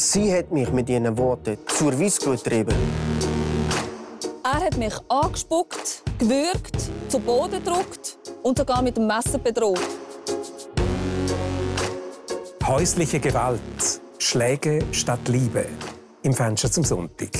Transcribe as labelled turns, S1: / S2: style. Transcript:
S1: Sie hat mich mit ihren Worten zur Weissglut getrieben.
S2: Er hat mich angespuckt, gewürgt, zu Boden gedrückt und sogar mit dem Messer bedroht.
S3: Häusliche Gewalt. Schläge statt Liebe. Im Fenster zum Sonntag.